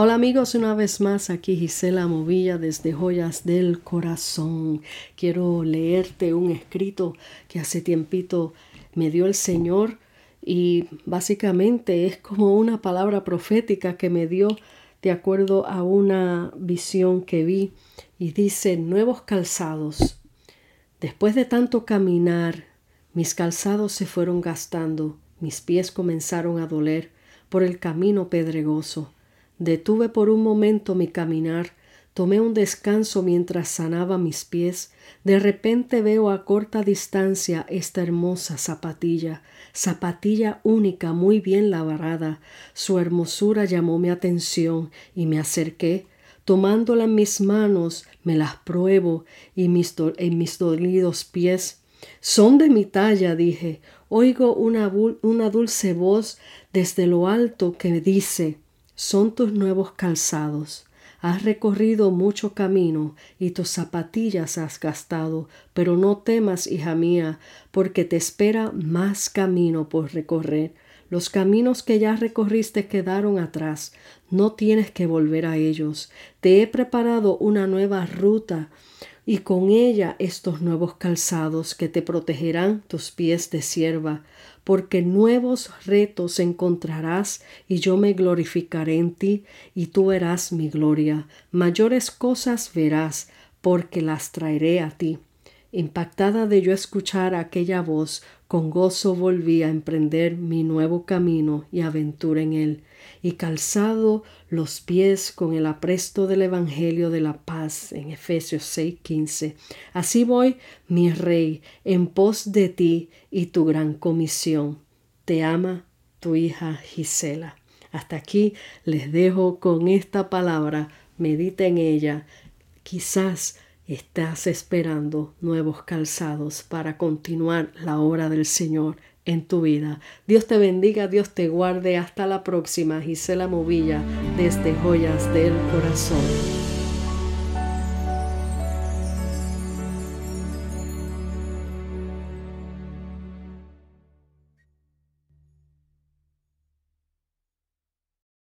Hola amigos, una vez más aquí Gisela Movilla desde Joyas del Corazón. Quiero leerte un escrito que hace tiempito me dio el Señor y básicamente es como una palabra profética que me dio de acuerdo a una visión que vi y dice nuevos calzados. Después de tanto caminar, mis calzados se fueron gastando, mis pies comenzaron a doler por el camino pedregoso Detuve por un momento mi caminar, tomé un descanso mientras sanaba mis pies. De repente veo a corta distancia esta hermosa zapatilla, zapatilla única, muy bien labrada. Su hermosura llamó mi atención y me acerqué. Tomándola en mis manos, me las pruebo y mis en mis dolidos pies. Son de mi talla, dije. Oigo una, una dulce voz desde lo alto que dice son tus nuevos calzados. Has recorrido mucho camino y tus zapatillas has gastado, pero no temas, hija mía, porque te espera más camino por recorrer. Los caminos que ya recorriste quedaron atrás, no tienes que volver a ellos. Te he preparado una nueva ruta y con ella estos nuevos calzados que te protegerán tus pies de sierva, porque nuevos retos encontrarás y yo me glorificaré en ti y tú verás mi gloria. Mayores cosas verás, porque las traeré a ti. Impactada de yo escuchar aquella voz, con gozo volví a emprender mi nuevo camino y aventura en él, y calzado los pies con el apresto del Evangelio de la paz en Efesios 6:15. Así voy, mi Rey, en pos de ti y tu gran comisión. Te ama tu hija Gisela. Hasta aquí les dejo con esta palabra, medita en ella. Quizás Estás esperando nuevos calzados para continuar la obra del Señor en tu vida. Dios te bendiga, Dios te guarde. Hasta la próxima. Gisela Movilla desde Joyas del Corazón.